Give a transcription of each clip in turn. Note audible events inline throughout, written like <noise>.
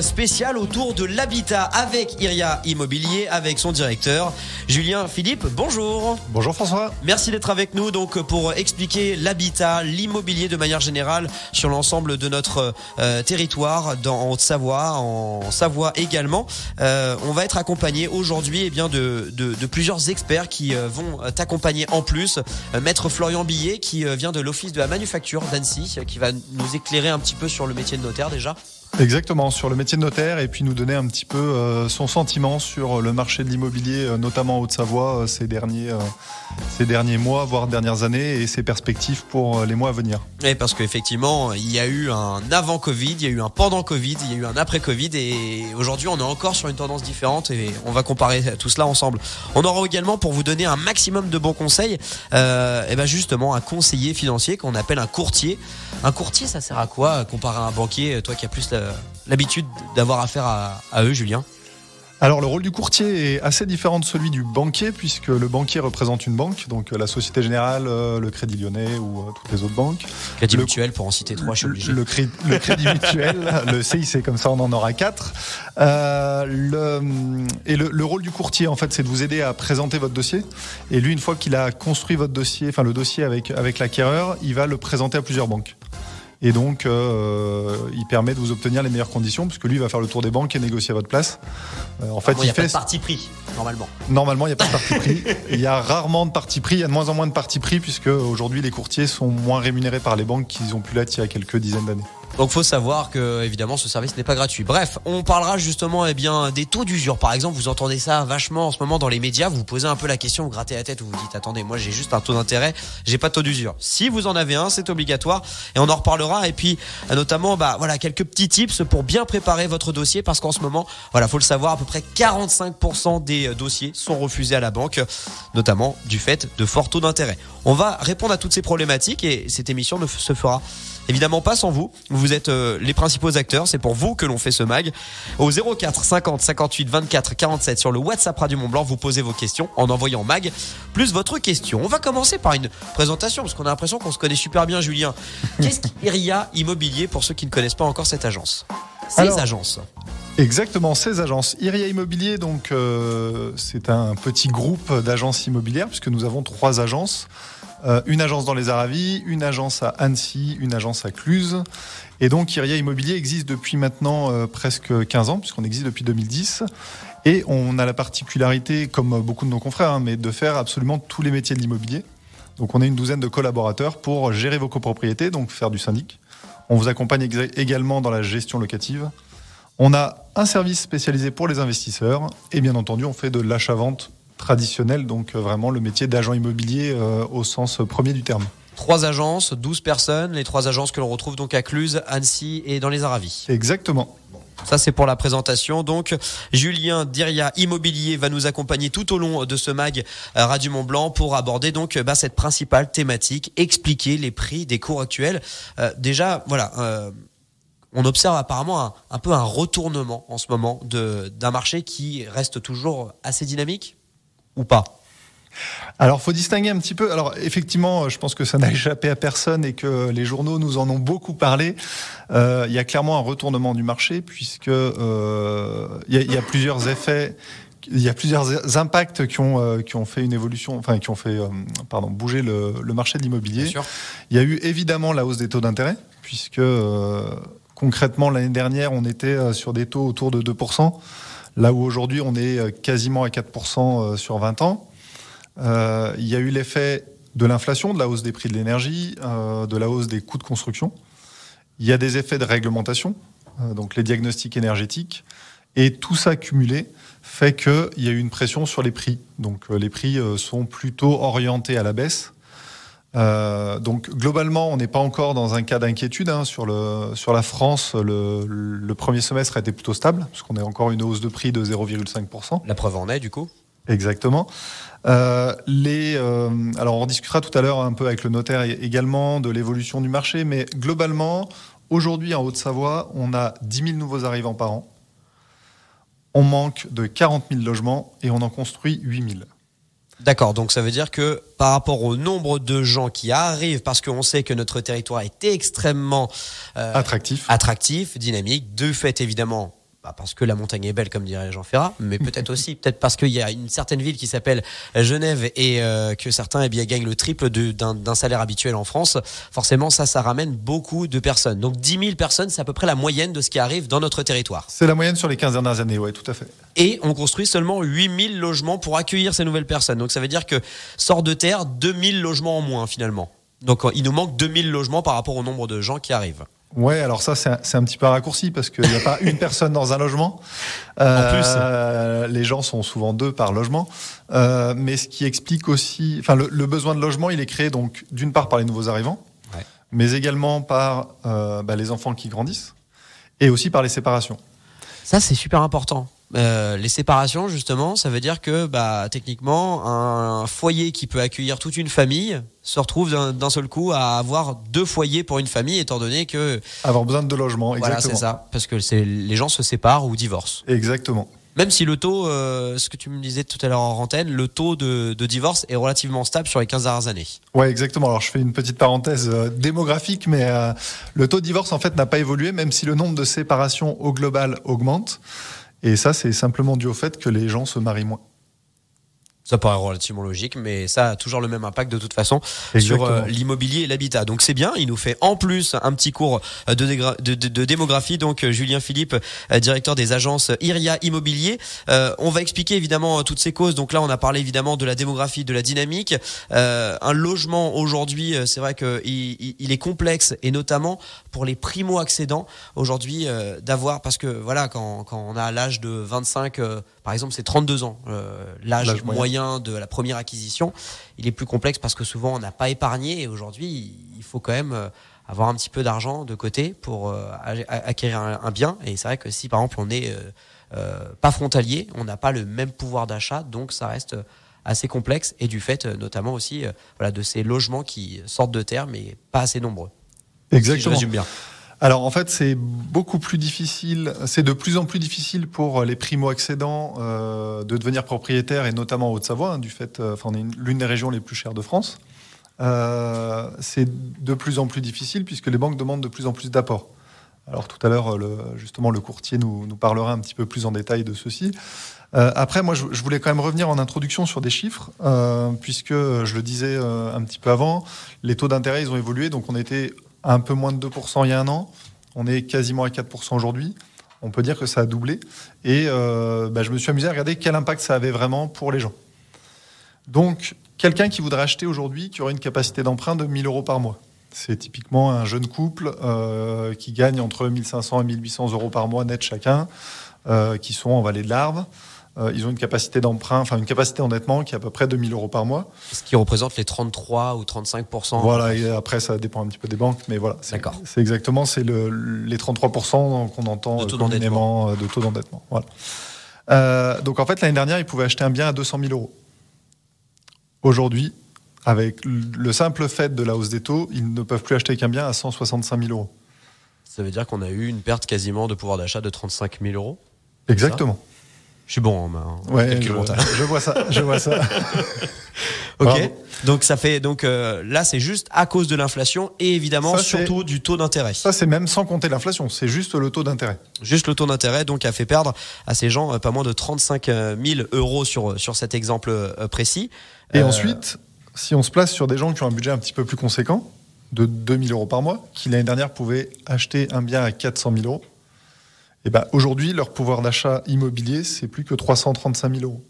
spécial autour de l'habitat avec Iria Immobilier, avec son directeur Julien Philippe. Bonjour. Bonjour François. Merci d'être avec nous donc pour expliquer l'habitat, l'immobilier de manière générale sur l'ensemble de notre euh, territoire dans Haute-Savoie, en Savoie également. Euh, on va être accompagné aujourd'hui eh bien de, de, de, plusieurs experts qui euh, vont t'accompagner en plus. Maître Florian Billet qui vient de l'office de la manufacture d'Annecy, qui va nous éclairer un petit peu sur le métier de notaire déjà. Exactement, sur le métier de notaire et puis nous donner un petit peu euh, son sentiment sur le marché de l'immobilier, euh, notamment en Haute-Savoie, euh, ces, derniers, ces derniers mois, voire dernières années, et ses perspectives pour les mois à venir. Oui, parce qu'effectivement, il y a eu un avant-Covid, il y a eu un pendant-Covid, il y a eu un après-Covid, et aujourd'hui, on est encore sur une tendance différente et on va comparer tout cela ensemble. On aura également, pour vous donner un maximum de bons conseils, euh, et ben justement, un conseiller financier qu'on appelle un courtier. Un courtier, ça sert à quoi comparé à un banquier, toi qui as plus la l'habitude d'avoir affaire à, eux, Julien alors le rôle du courtier est assez différent de celui du banquier puisque le banquier représente une banque, donc euh, la Société Générale, euh, le Crédit Lyonnais ou euh, toutes les autres banques. Crédit Mutuel pour en citer trois, je suis obligé. Le, Crédit Mutuel, <laughs> le CIC comme ça on en aura quatre. le, et le, rôle du courtier en fait c'est de vous aider à présenter votre dossier et lui une fois qu'il a construit votre dossier, enfin le dossier avec, avec l'acquéreur, il va le présenter à plusieurs banques. Et donc, euh, il permet de vous obtenir les meilleures conditions, puisque lui va faire le tour des banques et négocier à votre place. Euh, en fait, il, y a pas de parti pris, normalement. Normalement, il n'y a pas de parti pris. il y a rarement de parti pris. Il y a de moins en moins de parti pris, puisque aujourd'hui, les courtiers sont moins rémunérés par les banques qu'ils ont pu l'être il y a quelques dizaines d'années. Donc faut savoir que évidemment ce service n'est pas gratuit. Bref, on parlera justement eh bien des taux d'usure. Par exemple, vous entendez ça vachement en ce moment dans les médias. Vous vous posez un peu la question, vous grattez la tête, vous vous dites attendez, moi j'ai juste un taux d'intérêt, j'ai pas de taux d'usure. Si vous en avez un, c'est obligatoire et on en reparlera. Et puis notamment, bah voilà quelques petits tips pour bien préparer votre dossier parce qu'en ce moment, voilà, faut le savoir, à peu près 45% des euh, dossiers sont refusés à la banque, notamment du fait de forts taux d'intérêt. On va répondre à toutes ces problématiques et cette émission ne se fera Évidemment pas sans vous. Vous êtes euh, les principaux acteurs. C'est pour vous que l'on fait ce mag. Au 04 50 58 24 47 sur le WhatsApp Radio Mont Blanc, vous posez vos questions en envoyant mag plus votre question. On va commencer par une présentation parce qu'on a l'impression qu'on se connaît super bien, Julien. <laughs> Qu'est-ce qu'Iria Immobilier pour ceux qui ne connaissent pas encore cette agence? Ces agences. Exactement, ces agences. Iria Immobilier, donc, euh, c'est un petit groupe d'agences immobilières puisque nous avons trois agences. Euh, une agence dans les Aravis, une agence à Annecy, une agence à Cluse. Et donc Iria Immobilier existe depuis maintenant euh, presque 15 ans, puisqu'on existe depuis 2010. Et on a la particularité, comme beaucoup de nos confrères, hein, mais de faire absolument tous les métiers de l'immobilier. Donc on a une douzaine de collaborateurs pour gérer vos copropriétés, donc faire du syndic. On vous accompagne également dans la gestion locative. On a un service spécialisé pour les investisseurs et bien entendu on fait de l'achat-vente traditionnel, donc euh, vraiment le métier d'agent immobilier euh, au sens premier du terme. Trois agences, 12 personnes, les trois agences que l'on retrouve donc à Cluse, Annecy et dans les Aravis. Exactement. Ça, c'est pour la présentation. Donc, Julien Diria Immobilier va nous accompagner tout au long de ce mag euh, Radio Mont Blanc pour aborder donc bah, cette principale thématique, expliquer les prix des cours actuels. déjà, voilà. on observe apparemment un, un, peu un retournement en ce moment d'un marché qui reste toujours assez dynamique ou pas alors, faut distinguer un petit peu. Alors, effectivement, je pense que ça n'a <laughs> échappé à personne et que les journaux nous en ont beaucoup parlé. Euh, il y a clairement un retournement du marché puisque euh, il, y a, plusieurs effets. Il y a plusieurs impacts qui ont, euh, qui ont fait une évolution, enfin qui ont fait pardon, bouger le, le marché de l'immobilier. Il y a eu évidemment la hausse des taux d'intérêt, puisque concrètement l'année dernière on était sur des taux autour de 2%. Là où aujourd'hui on est euh, quasiment à 4% euh, sur 20 ans. Euh, il y a eu l'effet de l'inflation, de la hausse des prix de l'énergie, de la hausse des coûts de construction. Il y a des effets de réglementation, donc les diagnostics énergétiques. Et tout ça cumulé fait qu'il y a eu une pression sur les prix. Donc les prix sont plutôt orientés à la baisse. Euh, donc globalement, on n'est pas encore dans un cas d'inquiétude hein. sur le sur la France. Le, le, premier semestre a été plutôt stable, puisqu'on a encore une hausse de prix de 0,5%. La preuve en est du coup. Exactement. Euh, les, euh, alors on discutera tout à l'heure un peu avec le notaire également de l'évolution du marché, mais globalement, aujourd'hui en Haute-Savoie, on a 10 000 nouveaux arrivants par an. On manque de 40 000 logements et on en construit 8 000. D'accord, donc ça veut dire que par rapport au nombre de gens qui arrivent, parce qu'on sait que notre territoire est extrêmement euh, attractif. attractif, dynamique, de fait évidemment bah, parce que la montagne est belle, comme dirait Jean Ferrat, mais peut-être aussi <laughs> peut-être parce qu'il y a une certaine ville qui s'appelle Genève et euh, que certains eh bien, gagnent le triple d'un salaire habituel en France. Forcément, ça, ça ramène beaucoup de personnes. Donc 10 000 personnes, c'est à peu près la moyenne de ce qui arrive dans notre territoire. C'est la moyenne sur les 15 dernières années, oui, tout à fait. Et on construit seulement 8 000 logements pour accueillir ces nouvelles personnes. Donc ça veut dire que sort de terre 2 000 logements en moins finalement. Donc il nous manque 2 000 logements par rapport au nombre de gens qui arrivent. Ouais, alors ça c'est un, un, petit peu raccourci parce qu'il n'y a pas une <laughs> personne dans un logement. Euh, en plus, les gens sont souvent deux par logement. Euh, mais ce qui explique aussi, enfin le, le, besoin de logement, il est créé donc d'une part par les nouveaux arrivants, ouais. mais également par euh, bah, les enfants qui grandissent et aussi par les séparations. Ça c'est super important. Euh, les séparations, justement, ça veut dire que bah, techniquement, un foyer qui peut accueillir toute une famille se retrouve d'un seul coup à avoir deux foyers pour une famille, étant donné que avoir besoin de deux logements. Exactement. Voilà, c'est ça, parce que les gens se séparent ou divorcent. Exactement. Même si le taux, euh, ce que tu me disais tout à l'heure en antenne, le taux de, de, divorce est relativement stable sur les 15 dernières années. Ouais, exactement. Alors je fais une petite parenthèse euh, démographique, mais le taux de divorce en fait n'a pas évolué, même si le nombre de séparations au global augmente. Et ça, c'est simplement dû au fait que les gens se marient moins. Ça paraît relativement logique, mais ça a toujours le même impact de toute façon sur euh, l'immobilier et l'habitat. Donc c'est bien, il nous fait en plus un petit cours de, de, de, démographie. Donc euh, Julien Philippe, euh, directeur des agences Iria Immobilier. on va expliquer évidemment toutes ces causes. Donc là, on a parlé évidemment de la démographie, de la dynamique. un logement aujourd'hui, c'est vrai qu'il il est complexe et notamment pour les primo-accédants aujourd'hui d'avoir, parce que voilà, quand, quand on a l'âge de 25 par exemple, c'est 32 ans, euh, l'âge moyen de la première acquisition. Il est plus complexe parce que souvent on n'a pas épargné et aujourd'hui il faut quand même euh, avoir un petit peu d'argent de côté pour euh, acquérir un, bien. Et c'est vrai que si par exemple on n'est pas frontalier, on n'a pas le même pouvoir d'achat, donc ça reste assez complexe et du fait notamment aussi voilà, de ces logements qui sortent de terre mais pas assez nombreux. Exactement. je résume bien. Alors en fait, c'est beaucoup plus difficile, c'est de plus en plus difficile pour les primo-accédants euh, de devenir propriétaires, et notamment en Haute-Savoie, hein, du fait, euh, est l'une des régions les plus chères de France. Euh, c'est de plus en plus difficile puisque les banques demandent de plus en plus d'apports. Alors tout à l'heure, justement, le courtier nous, parlera un petit peu plus en détail de ceci. Euh, après, moi, je, je, voulais quand même revenir en introduction sur des chiffres, puisque je le disais un petit peu avant, les taux d'intérêt, ils ont évolué, donc on était un peu moins de 2% il y a un an. On est quasiment à 4% aujourd'hui. On peut dire que ça a doublé. Et euh, bah, je me suis amusé à regarder quel impact ça avait vraiment pour les gens. Donc, quelqu'un qui voudrait acheter aujourd'hui, qui aurait une capacité d'emprunt de 1000 euros par mois. C'est typiquement un jeune couple euh, qui gagne entre 1500 et 1800 euros par mois net chacun, euh, qui sont en vallée de l'Arve. Euh, ils ont une capacité d'emprunt, enfin une capacité d'endettement qui est à peu près 2000 euros par mois. Ce qui représente les 33 ou 35 Voilà, et après ça dépend un petit peu des banques, mais voilà. D'accord. C'est exactement, c'est le, les 33 qu'on entend de taux d'endettement. Euh, de taux d'endettement. Voilà. Euh, donc en fait l'année dernière, ils pouvaient acheter un bien à 200 000 euros. Aujourd'hui, avec le simple fait de la hausse des taux, ils ne peuvent plus acheter qu'un bien à 165 000 euros. Ça veut dire qu'on a eu une perte quasiment de pouvoir d'achat de 35 000 euros Exactement. Je suis bon en main. Ouais, je, je, vois ça. Je vois ça. <laughs> ok. Donc ça fait donc euh, là c'est juste à cause de l'inflation et évidemment surtout du taux d'intérêt. Ça c'est même sans compter l'inflation, c'est juste le taux d'intérêt. Juste le taux d'intérêt donc a fait perdre à ces gens euh, pas moins de 35 000 euros sur sur cet exemple euh, précis. Et ensuite, si on se place sur des gens qui ont un budget un petit peu plus conséquent, de 2000 euros par mois, qui l'année dernière pouvaient acheter un bien à 400 000 euros, et eh ben, aujourd'hui, leur pouvoir d'achat immobilier, c'est plus que 335 000 euros.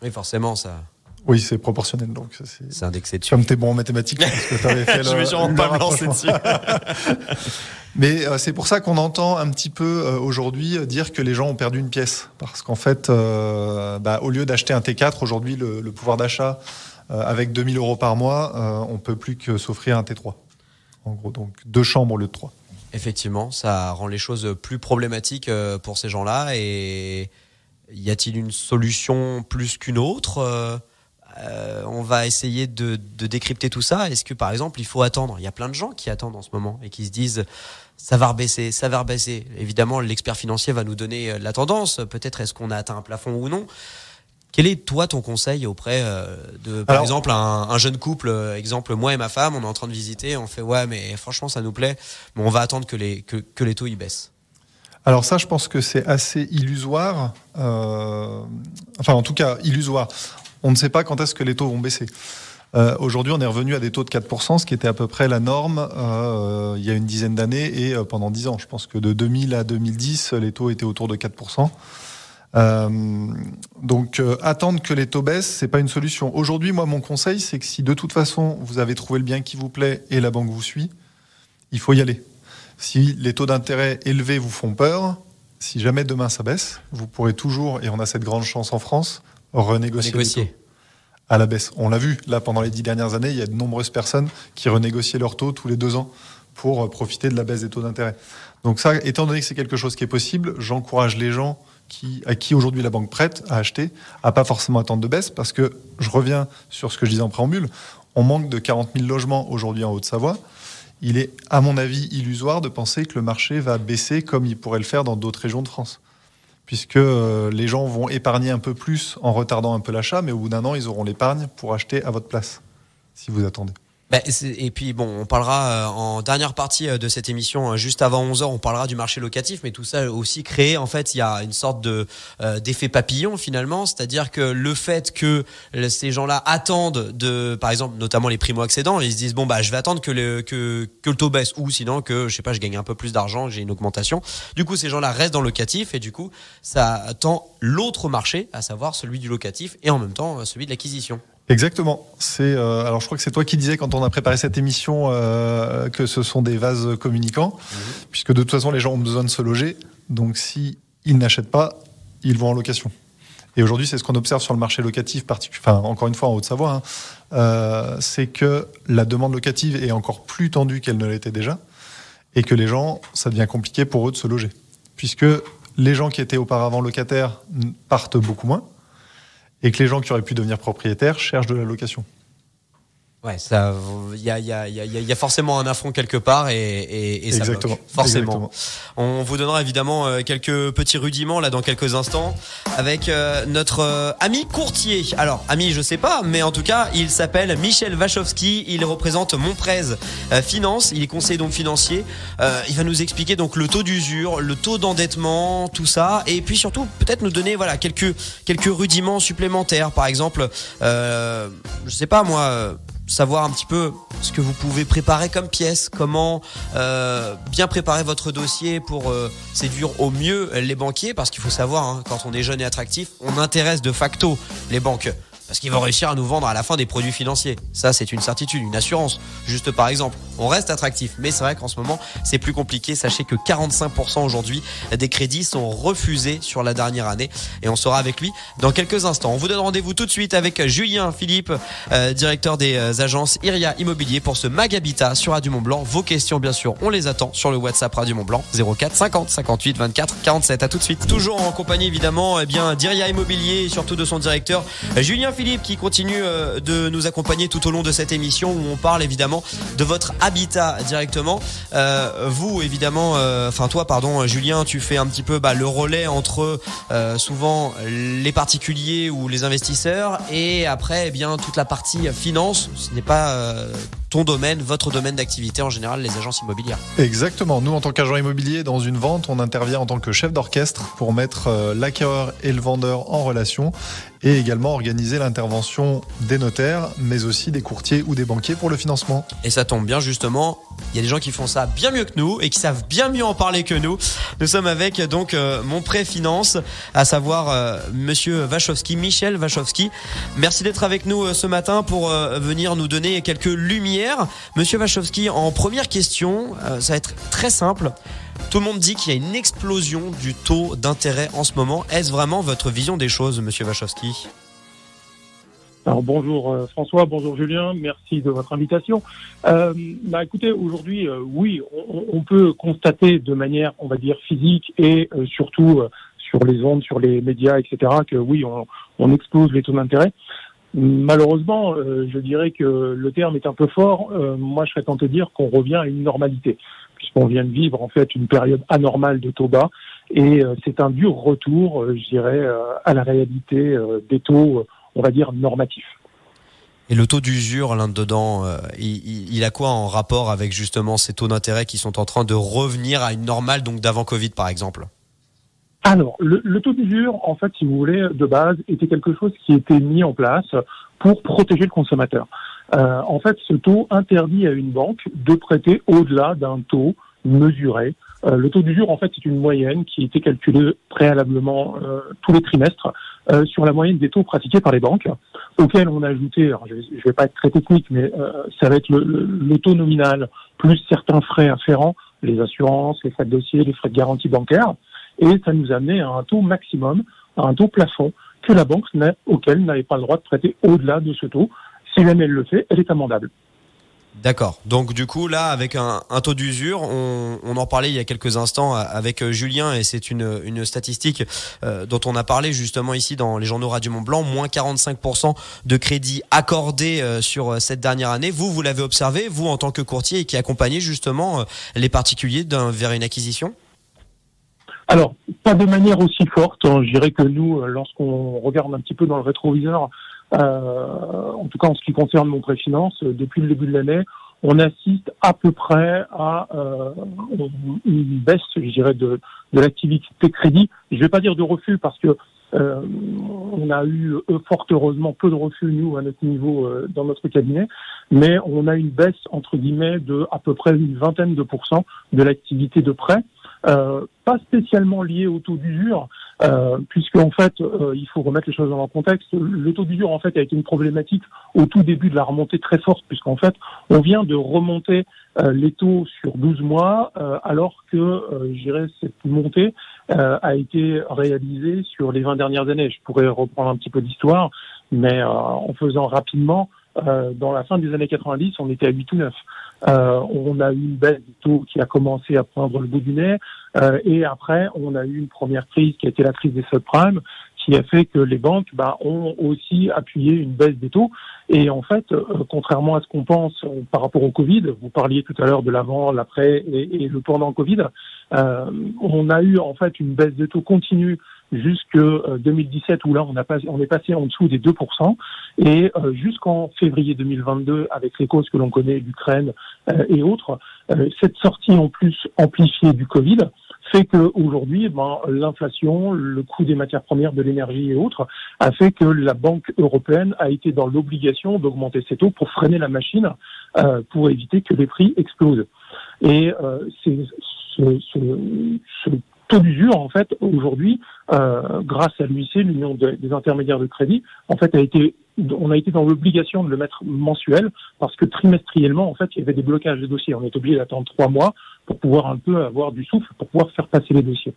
Oui, forcément, ça. Oui, c'est proportionnel. Donc c'est indexé dessus. Comme tu es bon en mathématiques, parce que fait <laughs> Je vais sûrement pas me lancer dessus. Mais euh, c'est pour ça qu'on entend un petit peu euh, aujourd'hui dire que les gens ont perdu une pièce. Parce qu'en fait, euh, bah, au lieu d'acheter un T4, aujourd'hui, le, le, pouvoir d'achat avec 2000 euros par mois, on peut plus que s'offrir un T3. En gros, donc deux chambres au lieu de trois. Effectivement, ça rend les choses plus problématiques euh, pour ces gens-là. Et y a-t-il une solution plus qu'une autre euh, euh, On va essayer de, décrypter tout ça. Est-ce que, par exemple, il faut attendre? Il y a plein de gens qui attendent en ce moment et qui se disent ça va rebaisser, ça va rebaisser. Évidemment, l'expert financier va nous donner la tendance. Peut-être est-ce qu'on a atteint un plafond ou non. Quel est toi ton conseil auprès euh, de par exemple un, jeune couple, euh, exemple moi et ma femme, on est en train de visiter, on fait ouais mais franchement ça nous plaît, mais on va attendre que les que, que les taux y baissent. Alors ça, je pense que c'est assez illusoire. Euh, enfin, en tout cas, illusoire. On ne sait pas quand est-ce que les taux vont baisser. Euh, Aujourd'hui, on est revenu à des taux de 4%, ce qui était à peu près la norme euh, il y a une dizaine d'années et pendant 10 ans. Je pense que de 2000 à 2010, les taux étaient autour de 4%. Euh, donc attendre que les taux baissent, c'est pas une solution. Aujourd'hui, moi, mon conseil, c'est que si de toute façon vous avez trouvé le bien qui vous plaît et la banque vous suit, il faut y aller. Si les taux d'intérêt élevés vous font peur, si jamais demain ça baisse, vous pourrez toujours, et on a cette grande chance en France, renégocier. renégocier. à la baisse. On l'a vu, là, pendant les dix dernières années, il y a de nombreuses personnes qui renégociaient leurs taux tous les deux ans pour euh, profiter de la baisse des taux d'intérêt. Donc ça, étant donné que c'est quelque chose qui est possible, j'encourage les gens qui, à qui aujourd'hui la banque prête à acheter, à pas forcément attendre de baisse, parce que je reviens sur ce que je disais en préambule, on manque de 40 000 logements aujourd'hui en Haute-Savoie il est, à mon avis, illusoire de penser que le marché va baisser comme il pourrait le faire dans d'autres régions de France. Puisque euh, les gens vont épargner un peu plus en retardant un peu l'achat, mais au bout d'un an, ils auront l'épargne pour acheter à votre place, si vous attendez. Bah, et puis bon, on parlera euh, en dernière partie euh, de cette émission, euh, juste avant 11h, on parlera du marché locatif, mais tout ça aussi créé, en fait, il y a une sorte de d'effet papillon finalement, c'est-à-dire que le fait que ces gens-là attendent de, par exemple, notamment les primo-accédants, ils se disent bon bah je vais attendre que le que, que le taux baisse ou sinon que je sais pas, je gagne un peu plus d'argent, j'ai une augmentation. Du coup, ces gens-là restent dans le locatif et du coup, ça attend l'autre marché, à savoir celui du locatif et en même temps celui de l'acquisition. Exactement. C'est euh, alors je crois que c'est toi qui disais quand on a préparé cette émission euh, que ce sont des vases communicants, mhm. puisque de toute façon les gens ont besoin de se loger. Donc si ils n'achètent pas, ils vont en location. Et aujourd'hui, c'est ce qu'on observe sur le marché locatif, enfin encore une fois en Haute-Savoie, hein, euh, c'est que la demande locative est encore plus tendue qu'elle ne l'était déjà, et que les gens, ça devient compliqué pour eux de se loger, puisque les gens qui étaient auparavant locataires partent beaucoup moins et que les gens qui auraient pu devenir propriétaires cherchent de la location. Ouais, ça, il y a, y, a, y, y a, forcément un affront quelque part et, et, et ça Exactement. forcément. On vous donnera évidemment euh, quelques petits rudiments là dans quelques instants avec euh, notre euh, ami courtier. Alors, ami, je sais pas, mais en tout cas, il s'appelle Michel Wachowski. Il représente Monprez Finance. Il est conseiller donc financier. il va nous expliquer donc le taux d'usure, le taux d'endettement, tout ça, et puis surtout peut-être nous donner voilà quelques quelques rudiments supplémentaires. Par exemple, je sais pas moi savoir un petit peu ce que vous pouvez préparer comme pièce, comment euh, bien préparer votre dossier pour euh, séduire au mieux les banquiers, parce qu'il faut savoir, hein, quand on est jeune et attractif, on intéresse de facto les banques parce qu'ils vont réussir à nous vendre à la fin des produits financiers. Ça, c'est une certitude, une assurance. Juste par exemple, on reste attractif, mais c'est vrai qu'en ce moment, c'est plus compliqué. Sachez que 45% aujourd'hui des crédits sont refusés sur la dernière année, et on sera avec lui dans quelques instants. On vous donne rendez-vous tout de suite avec Julien Philippe, euh, directeur des euh, agences Iria Immobilier, pour ce Mag Habitat sur Radio Mont Blanc. Vos questions, bien sûr, on les attend sur le WhatsApp Radio Mont Blanc 04 50 58 24 47. À tout de suite. Toujours en compagnie évidemment, eh bien d'Iria Immobilier et surtout de son directeur Julien Philippe Philippe qui continue euh, de nous accompagner tout au long de cette émission où on parle évidemment de votre habitat directement. Euh, vous évidemment, euh, enfin toi pardon Julien, tu fais un petit peu bah, le relais entre souvent les particuliers ou les investisseurs et après eh bien toute la partie finance. Ce n'est pas ton domaine, votre domaine d'activité en général, les agences immobilières. Exactement. Nous, en tant qu'agent immobilier, dans une vente, on intervient en tant que chef d'orchestre pour mettre l'acquéreur et le vendeur en relation et également organiser l'intervention des notaires, mais aussi des courtiers ou des banquiers pour le financement. Et ça tombe bien justement, il y a des gens qui font ça bien mieux que nous et qui savent bien mieux en parler que nous. Nous sommes avec donc euh, mon pré-finance, à savoir euh, Monsieur Wachowski, Michel Wachowski. Merci d'être avec nous euh, ce matin pour venir nous donner quelques lumières. Monsieur Wachowski, en première question, ça va être très simple. Tout le monde dit qu'il y a une explosion du taux d'intérêt en ce moment. Est-ce vraiment votre vision des choses, Monsieur Wachowski? Alors bonjour euh, François, bonjour Julien, merci de votre invitation. Euh, bah écoutez, aujourd'hui, euh, oui, on, peut constater de manière, on va dire, physique et euh, surtout sur les ondes, sur les médias, etc., que oui, on, on explose les taux d'intérêt. Malheureusement, je dirais que le terme est un peu fort. moi, je serais tenté de dire qu'on revient à une normalité puisqu'on vient de vivre en fait une période anormale de taux bas Et c'est un dur retour, je dirais, à la réalité des taux, on va dire, normatifs. Et le taux d'usure là-dedans, il, il, a quoi en rapport avec justement ces taux d'intérêt qui sont en train de revenir à une normale, donc d'avant Covid par exemple? Alors, le, le taux d'usure, en fait, si vous voulez, de base, était quelque chose qui était mis en place pour protéger le consommateur. Euh, en fait, ce taux interdit à une banque de prêter au-delà d'un taux mesuré. Euh, le taux d'usure, en fait, c'est une moyenne qui était calculée préalablement euh, tous les trimestres euh, sur la moyenne des taux pratiqués par les banques, auxquels on a ajouté, alors je ne vais pas être très technique, mais euh, ça va être le, le, le, taux nominal plus certains frais afférents, les assurances, les frais de dossier, les frais de garantie bancaire et ça nous a amené à un taux maximum, à un taux plafond que la banque auquel n'avait pas le droit de prêter au-delà de ce taux. Si jamais elle le fait, elle est amendable. D'accord. Donc du coup là, avec un, un taux d'usure, on, on, en parlait il y a quelques instants avec euh, Julien et c'est une, une statistique euh, dont on a parlé justement ici dans les journaux Radio Mont Blanc, moins 45% de crédits accordés euh, sur cette dernière année. Vous, vous l'avez observé, vous en tant que courtier et qui accompagnez justement les particuliers vers une acquisition? Alors, pas de manière aussi forte. Hein. Je dirais que nous, euh, lorsqu'on regarde un petit peu dans le rétroviseur, euh, en tout cas en ce qui concerne mon préfinance, euh, depuis le début de l'année, on assiste à peu près à euh, une baisse, je dirais, de, de l'activité crédit. Je ne vais pas dire de refus parce que euh, on a eu fort heureusement peu de refus nous à notre niveau euh, dans notre cabinet, mais on a une baisse entre guillemets de à peu près une vingtaine de pourcents de l'activité de prêt. Euh, pas spécialement lié au taux d'usure, euh, puisque en fait, euh, il faut remettre les choses dans leur contexte. Le taux d'usure, en fait, a été une problématique au tout début de la remontée très forte, puisqu'en fait, on vient de remonter euh, les taux sur 12 mois, euh, alors que, je dirais, cette montée a été réalisée sur les 20 dernières années. Je pourrais reprendre un petit peu d'histoire, mais en faisant rapidement, dans la fin des années 90, on était à 8 ou 9. Euh, on a eu une baisse du taux qui a commencé à prendre le bout du nez. Euh, et après, on a eu une première crise qui a été la crise des subprimes, qui a fait que les banques bah, ont aussi appuyé une baisse des taux. Et en fait, euh, contrairement à ce qu'on pense euh, par rapport au Covid, vous parliez tout à l'heure de l'avant, l'après et, le pendant Covid, euh, on a eu en fait une baisse des taux continue jusque 2017 euh, où là on, a pas, on est passé en dessous des 2% et euh, jusqu'en février 2022 avec les causes que l'on connaît d'Ukraine euh, et autres, cette sortie en plus amplifiée du Covid fait qu'aujourd'hui, ben, l'inflation, le coût des matières premières, de l'énergie et autres, a fait que la Banque européenne a été dans l'obligation d'augmenter ses taux pour freiner la machine, pour éviter que les prix explosent. Et c'est ce, ce, ce, taux d'usure, en fait, aujourd'hui, euh, grâce à l'UIC, l'Union des intermédiaires de crédit, en fait, a été on a été dans l'obligation de le mettre mensuel parce que trimestriellement, en fait, il y avait des blocages de dossiers. On est obligé d'attendre trois mois pour pouvoir un peu avoir du souffle, pour pouvoir faire passer les dossiers.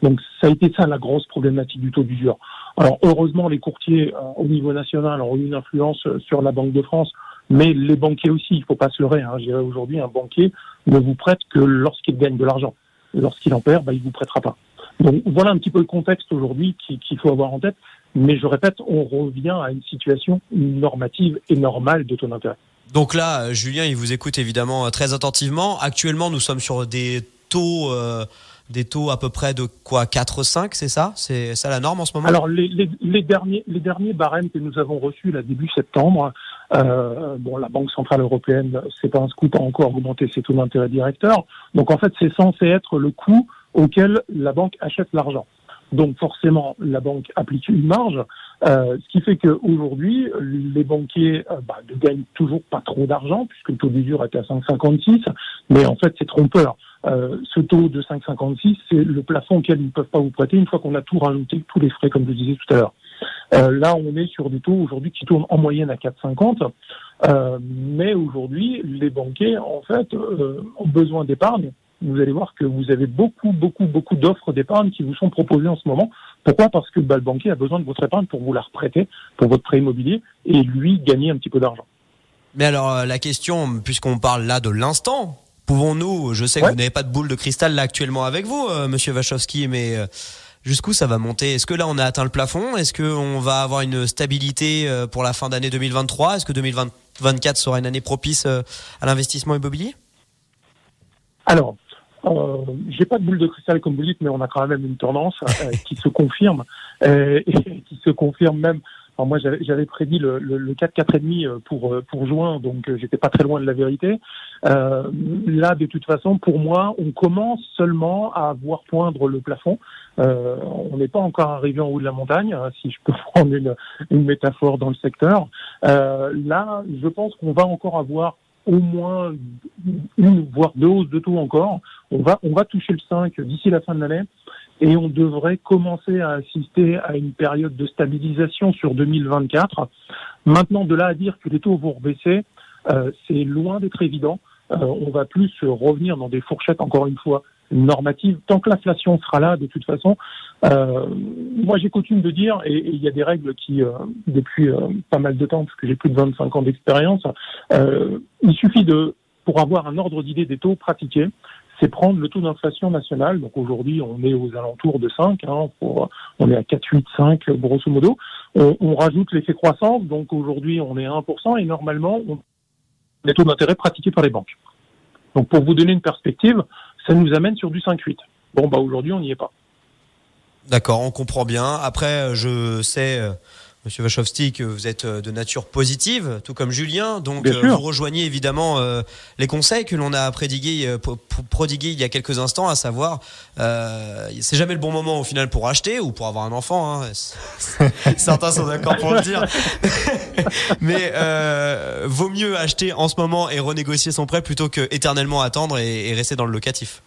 Donc, ça a été ça la grosse problématique du taux d'usure. Alors, heureusement, les courtiers euh, au niveau national ont eu une influence sur la Banque de France, mais les banquiers aussi, il ne faut pas se leurrer. Hein. Aujourd'hui, un banquier ne vous prête que lorsqu'il gagne de l'argent lorsqu'il en perd, bah, il vous prêtera pas. Donc voilà un petit peu le contexte aujourd'hui qu'il faut avoir en tête. Mais je répète, on revient à une situation normative et normale de taux d'intérêt. Donc là, Julien, il vous écoute évidemment très attentivement. Actuellement, nous sommes sur des taux, euh, des taux à peu près de quoi 4-5, c'est ça? C'est ça la norme en ce moment? Alors les, les, les, derniers, les derniers barèmes que nous avons reçus là début septembre, euh, bon, la Banque centrale européenne, c'est pas un scoop, a encore augmenté ses taux d'intérêt directeurs. Donc en fait, c'est censé être le coût auquel la banque achète l'argent. Donc forcément, la banque applique une marge, euh, ce qui fait qu'aujourd'hui, les banquiers euh, bah, ne gagnent toujours pas trop d'argent, puisque le taux d'usure est à 5,56, mais en fait c'est trompeur. Euh, ce taux de 5,56, c'est le plafond auquel ils ne peuvent pas vous prêter une fois qu'on a tout rajouté, tous les frais, comme je disais tout à l'heure. Euh, là, on est sur des taux aujourd'hui qui tournent en moyenne à 4,50. Euh, mais aujourd'hui, les banquiers, en fait, euh, ont besoin d'épargne. Vous allez voir que vous avez beaucoup, beaucoup, beaucoup d'offres d'épargne qui vous sont proposées en ce moment. Pourquoi? Parce que bah, le banquier a besoin de votre épargne pour vous la reprêter, pour votre prêt immobilier, et lui gagner un petit peu d'argent. Mais alors, la question, puisqu'on parle là de l'instant, pouvons-nous, je sais que vous n'avez pas de boule de cristal là actuellement avec vous, Monsieur Wachowski, mais jusqu'où ça va monter? Est-ce que là on a atteint le plafond? Est-ce qu'on va avoir une stabilité euh, pour la fin d'année 2023 Est-ce que 2024 sera une année propice euh, à l'investissement immobilier? Alors, euh, J'ai pas de boule de cristal comme vous dites, mais on a quand même une tendance euh, <laughs> qui se confirme et <laughs> qui se confirme même. Alors moi, j'avais prédit le, le, le 4 4,5 euh, pour euh, pour juin, donc euh, j'étais pas très loin de la vérité. Euh, là, de toute façon, pour moi, on commence seulement à voir poindre le plafond. Euh, on n'est pas encore arrivé en haut de la montagne, hein, si je peux <laughs> prendre une, métaphore dans le secteur. Euh, là, je pense qu'on va encore avoir au moins une voire deux hausses de taux encore. On va on va toucher le 5 d'ici la fin de l'année et on devrait commencer à assister à une période de stabilisation sur 2024. Maintenant, de là à dire que les taux vont rebaisser, c'est loin d'être évident. Euh, on va plus revenir dans des fourchettes, encore une fois, normatives. Tant que l'inflation sera là, de toute façon, euh, moi j'ai coutume de dire, et il y a des règles qui, euh, depuis euh, pas mal de temps, parce que j'ai plus de 25 ans d'expérience, euh, il suffit de, pour avoir un ordre d'idée des taux pratiqués, c'est prendre le taux d'inflation national. Donc aujourd'hui, on est aux alentours de 5, hein, pour, on est à 4, 8, 5 grosso modo. On, on rajoute l'effet croissance, donc aujourd'hui on est à 1%, et normalement, on les taux d'intérêt pratiqués par les banques. Donc pour vous donner une perspective, ça nous amène sur du 5-8. Bon, bah aujourd'hui, on n'y est pas. D'accord, on comprend bien. Après, je sais Monsieur Wachowski, que vous êtes euh, de nature positive, tout comme Julien, donc euh, vous rejoignez évidemment euh, les conseils que l'on a euh, prodigués il y a quelques instants, à savoir, euh, c'est jamais le bon moment au final pour acheter ou pour avoir un enfant. Hein. <laughs> Certains sont d'accord pour le dire, <laughs> mais vaut mieux acheter en ce moment et renégocier son prêt plutôt que éternellement attendre et, et rester dans le locatif.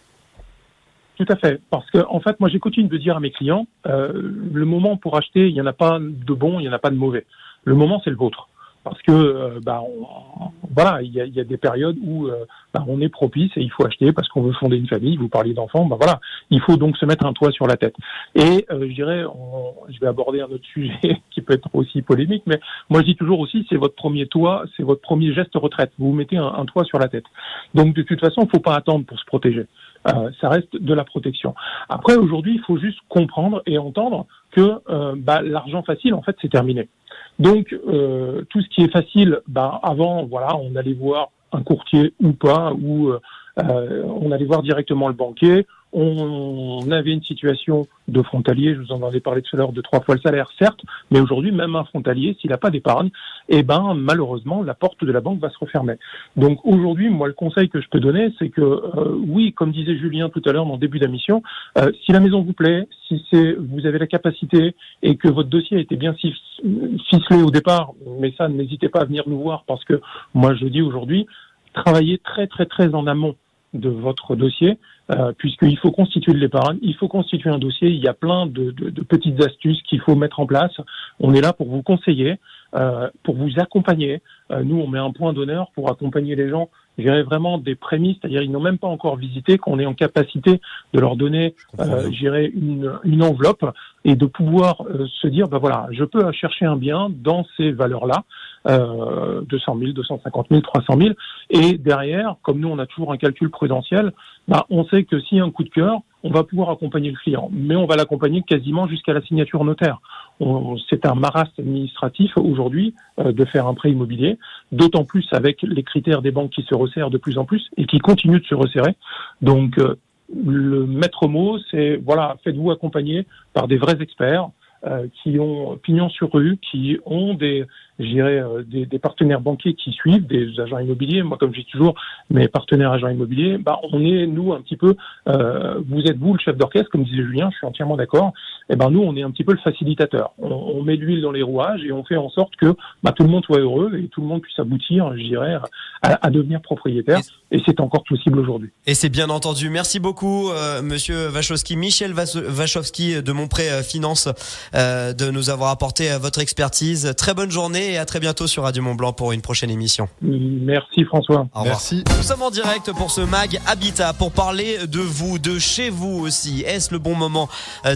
Tout à fait. Parce que, en fait, moi, j'ai coutume de dire à mes clients, euh, le moment pour acheter, il n'y en a pas de bon, il n'y en a pas de mauvais. Le moment, c'est le vôtre. Parce que, euh, bah, on- voilà, il y a, y a des périodes où euh, bah, on est propice et il faut acheter parce qu'on veut fonder une famille. Vous parliez d'enfants, bah voilà, il faut donc se mettre un toit sur la tête. Et euh, je dirais, je vais aborder un autre sujet <laughs> qui peut être aussi polémique, mais moi je dis toujours aussi, c'est votre premier toit, c'est votre premier geste retraite. Vous vous mettez un toit sur la tête. Donc de toute façon, il ne faut pas attendre pour se protéger. Euh, ça reste de la protection. Après, aujourd'hui, il faut juste comprendre et entendre que euh, bah, l'argent facile, en fait, c'est terminé. Donc, euh, tout ce qui est facile, bah, avant, voilà, on allait voir un courtier ou pas, ou euh, euh, on allait voir directement le banquier. On, avait une situation de frontalier, je vous en avais parlé tout à l'heure, de trois fois le salaire, certes, mais aujourd'hui, même un frontalier, s'il n'a pas d'épargne, eh ben, malheureusement, la porte de la banque va se refermer. Donc aujourd'hui, moi, le conseil que je peux donner, c'est que euh, oui, comme disait Julien tout à l'heure en début d'émission, euh, si la maison vous plaît, si c'est vous avez la capacité et que votre dossier a été bien ficelé au départ, mais ça, n'hésitez pas à venir nous voir parce que moi, je dis aujourd'hui, travaillez très très très en amont de votre dossier, euh, puisqu'il faut constituer de l'épargne, il faut constituer un dossier, il y a plein de, de- de petites astuces qu'il faut mettre en place. On est là pour vous conseiller, euh, pour vous accompagner. Euh, nous, on met un point d'honneur pour accompagner les gens, je dirais vraiment des prémices, c'est-à-dire ils n'ont même pas encore visité, qu'on est en capacité de leur donner, euh, une, une enveloppe et de pouvoir euh, se dire, ben voilà, je peux chercher un bien dans ces valeurs-là, euh, 200 000, 250 000, 300 000, et derrière, comme nous, on a toujours un calcul prudentiel, ben, on sait que s'il y a un coup de cœur, on va pouvoir accompagner le client, mais on va l'accompagner quasiment jusqu'à la signature notaire. C'est un marasme administratif aujourd'hui euh, de faire un prêt immobilier, d'autant plus avec les critères des banques qui se resserrent de plus en plus et qui continuent de se resserrer. Donc, euh, le maître mot, c'est voilà, faites-vous accompagner par des vrais experts euh, qui ont pignon sur rue, qui ont des, je dirais, euh, des, des partenaires banquiers qui suivent, des agents immobiliers. Moi, comme je dis toujours, mes partenaires agents immobiliers, bah, on est nous un petit peu. euh, vous êtes vous le chef d'orchestre, comme disait Julien, je suis entièrement d'accord. Et ben nous, on est un petit peu le facilitateur. On, on met de l'huile dans les rouages et on fait en sorte que bah, tout le monde soit heureux et tout le monde puisse aboutir, je dirais, à, à devenir propriétaire. Et c'est encore possible aujourd'hui. Et c'est bien entendu. Merci beaucoup, euh, Monsieur Wachowski, Michel Wachowski de Monpré euh, Finance, euh, de nous avoir apporté euh, votre expertise. Très bonne journée et à très bientôt sur Radio Mont Blanc pour une prochaine émission. Merci François. Au revoir. Merci. Nous sommes en direct pour ce mag Habitat pour parler de vous, de chez vous aussi. Est-ce le bon moment euh,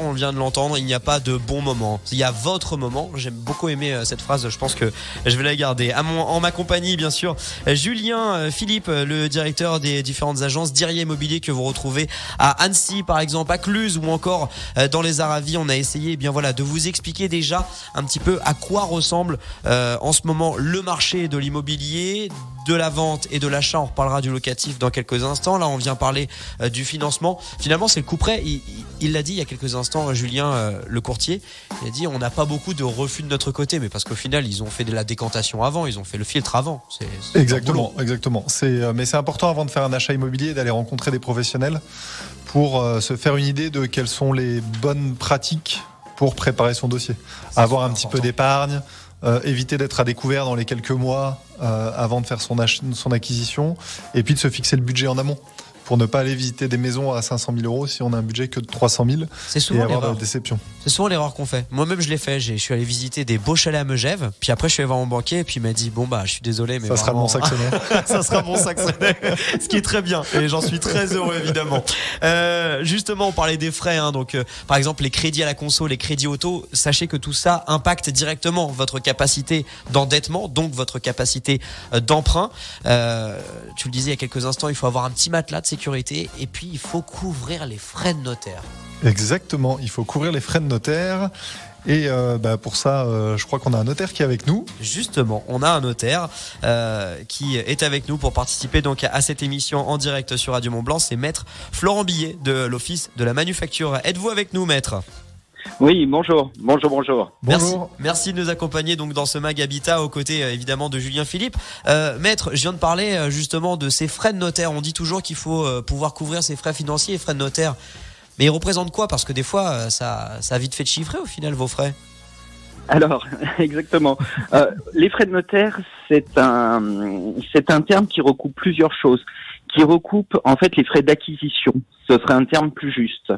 On vient de l'entendre, il n'y a pas de bon moment. Il y a votre moment. J'aime beaucoup aimé euh, cette phrase, je pense que je vais la garder. En ma compagnie, bien sûr, Julien euh, Philippe, euh, le directeur des différentes agences Dirier Immobilier que vous retrouvez à Annecy, par exemple, à Cluse ou encore dans les Aravis. On a essayé, eh bien voilà, de vous expliquer déjà un petit peu à quoi ressemble en ce moment le marché de l'immobilier de la vente et de l'achat. On reparlera du locatif dans quelques instants. Là, on vient parler euh, du financement. Finalement, c'est le coup près. Il l'a dit il y a quelques instants, Julien, euh, le courtier. Il a dit on n'a pas beaucoup de refus de notre côté, mais parce qu'au final, ils ont fait de la décantation avant, ils ont fait le filtre avant. Exactement, exactement. Euh, mais c'est important avant de faire un achat immobilier d'aller rencontrer des professionnels pour se faire une idée de quelles sont les bonnes pratiques pour préparer son dossier. Avoir un petit peu d'épargne, euh, éviter d'être à découvert dans les quelques mois euh, avant de faire son, son acquisition, et puis de se fixer le budget en amont pour ne pas aller visiter des maisons à 500 000 euros si on a un budget que de 300 000 c'est souvent et avoir de déception. C'est souvent l'erreur qu'on fait. Moi-même, je l'ai fait. Je suis allé visiter des beaux chalets à Megève, puis après, je suis allé voir mon banquier, et puis il m'a dit Bon, bah, je suis désolé, mais. Ça sera mon saxonnet. <laughs> ça sera mon saxonnet. <laughs> Ce qui est très bien, et j'en suis très heureux, évidemment. Euh, justement, on parlait des frais. Hein, donc, euh, par exemple, les crédits à la conso, les crédits auto, sachez que tout ça impacte directement votre capacité d'endettement, donc votre capacité euh, d'emprunt. Euh, tu le disais il y a quelques instants, il faut avoir un petit matelas de sécurité et puis il faut couvrir les frais de notaire. Exactement, il faut couvrir les frais de notaire. Et euh, bah, pour ça, euh, je crois qu'on a un notaire qui est avec nous. Justement, on a un notaire euh, qui est avec nous pour participer donc à cette émission en direct sur Radio Mont Blanc. C'est Maître Florent Billet de l'Office de la Manufacture. Êtes-vous avec nous, Maître? Oui, bonjour, bonjour, bonjour. Merci, merci de nous accompagner donc dans ce mag Habitat aux côtés euh, évidemment de Julien Philippe. Euh, maître, je viens de parler euh, justement de ces frais de notaire. On dit toujours qu'il faut pouvoir couvrir ses frais financiers et frais de notaire. Mais ils représentent quoi? Parce que des fois, ça, ça a vite fait de chiffrer au final vos frais. Alors, <laughs> exactement. les frais de notaire, c'est un, c'est un terme qui recoupe plusieurs choses qui recoupe en fait les frais d'acquisition. Ce serait un terme plus juste.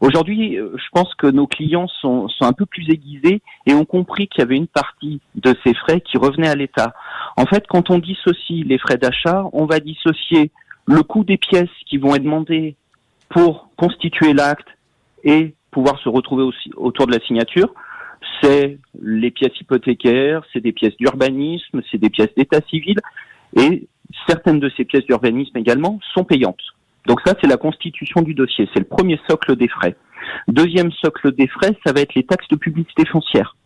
Aujourd'hui, euh, je pense que nos clients sont, sont un peu plus aiguisés et ont compris qu'il y avait une partie de ces frais qui revenait à l'État. En fait, quand on dissocie les frais d'achat, on va dissocier le coût des pièces qui vont être demandées pour constituer l'acte et pouvoir se retrouver aussi autour de la signature. C'est les pièces hypothécaires, c'est des pièces d'urbanisme, c'est des pièces d'état civil et certaines de ces pièces d'urbanisme également sont payantes. Donc ça, c'est la constitution du dossier. C'est le premier socle des frais. Deuxième socle des frais, ça va être les taxes de publicité foncière,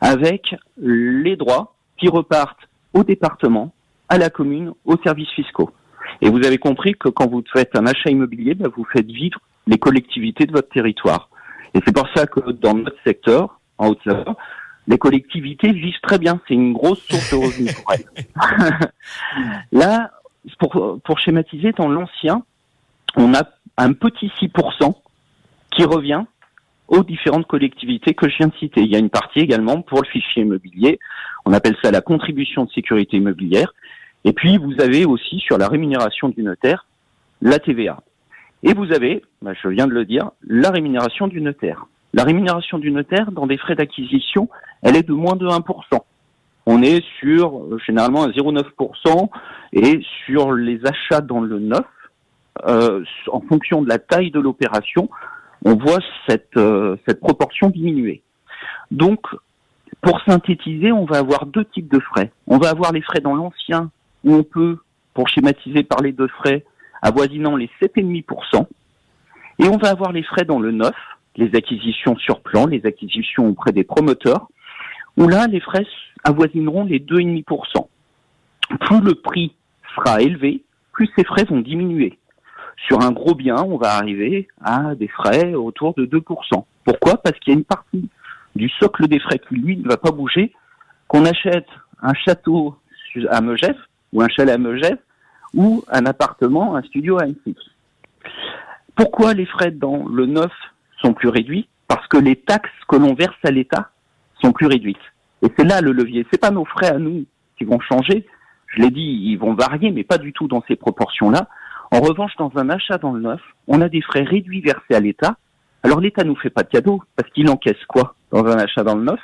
avec les droits qui repartent au département, à la commune, aux services fiscaux. Et vous avez compris que quand vous faites un achat immobilier, ben, vous faites vivre les collectivités de votre territoire. Et c'est pour ça que dans notre secteur, en Haute-Savoie, les collectivités vivent très bien. C'est une grosse source de revenus pour elles. <laughs> Là, pour, pour schématiser, dans l'ancien, on a un petit 6% qui revient aux différentes collectivités que je viens de citer. Il y a une partie également pour le fichier immobilier. On appelle ça la contribution de sécurité immobilière. Et puis, vous avez aussi sur la rémunération du notaire, la TVA. Et vous avez, bah, je viens de le dire, la rémunération du notaire. La rémunération du notaire dans des frais d'acquisition, elle est de moins de 1%. On est sur euh, généralement un 0,9% et sur les achats dans le neuf, euh, en fonction de la taille de l'opération, on voit cette, euh, cette proportion diminuer. Donc, pour synthétiser, on va avoir deux types de frais. On va avoir les frais dans l'ancien, où on peut, pour schématiser, parler de frais avoisinant les 7,5%. Et on va avoir les frais dans le neuf, les acquisitions sur plan, les acquisitions auprès des promoteurs, où là, les frais avoisineront les 2,5%. Plus le prix sera élevé, plus ces frais vont diminuer. Sur un gros bien, on va arriver à des frais autour de 2%. Pourquoi? Parce qu'il y a une partie du socle des frais qui, lui, ne va pas bouger. Qu'on achète un château à Megève, ou un chalet à Megève, ou un appartement, un studio à Annecy. Pourquoi les frais dans le neuf sont plus réduits parce que les taxes que l'on verse à l'État sont plus réduites. Et c'est là le levier. C'est pas nos frais à nous qui vont changer. Je l'ai dit, ils vont varier, mais pas du tout dans ces proportions-là. En revanche, dans un achat dans le neuf, on a des frais réduits versés à l'État. Alors l'État nous fait pas de cadeau parce qu'il encaisse quoi dans un achat dans le neuf?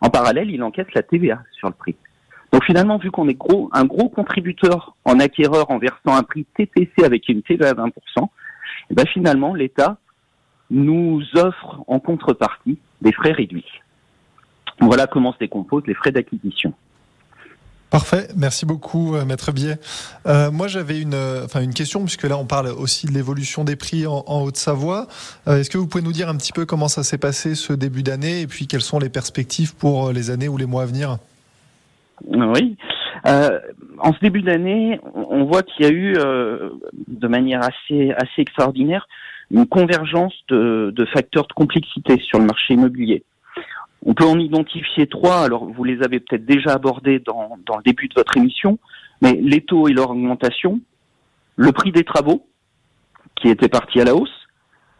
En parallèle, il encaisse la TVA sur le prix. Donc finalement, vu qu'on est gros, un gros contributeur en acquéreur en versant un prix TTC avec une TVA de 20%, et ben finalement l'État nous offre en contrepartie des frais réduits. Voilà comment se décomposent les frais d'acquisition. Parfait, merci beaucoup euh, Maître Biet. Euh, moi j'avais une, euh, enfin, une question, puisque là on parle aussi de l'évolution des prix en, Haute-Savoie. Est-ce que vous pouvez nous dire un petit peu comment ça s'est passé ce début d'année et puis quelles sont les perspectives pour les années ou les mois à venir? Oui, en ce début d'année, on voit qu'il y a eu, de manière assez assez extraordinaire, une convergence de, de facteurs de complexité sur le marché immobilier. On peut en identifier trois, alors vous les avez peut-être déjà abordés dans, dans le début de votre émission, mais les taux et leur augmentation, le prix des travaux, qui était parti à la hausse,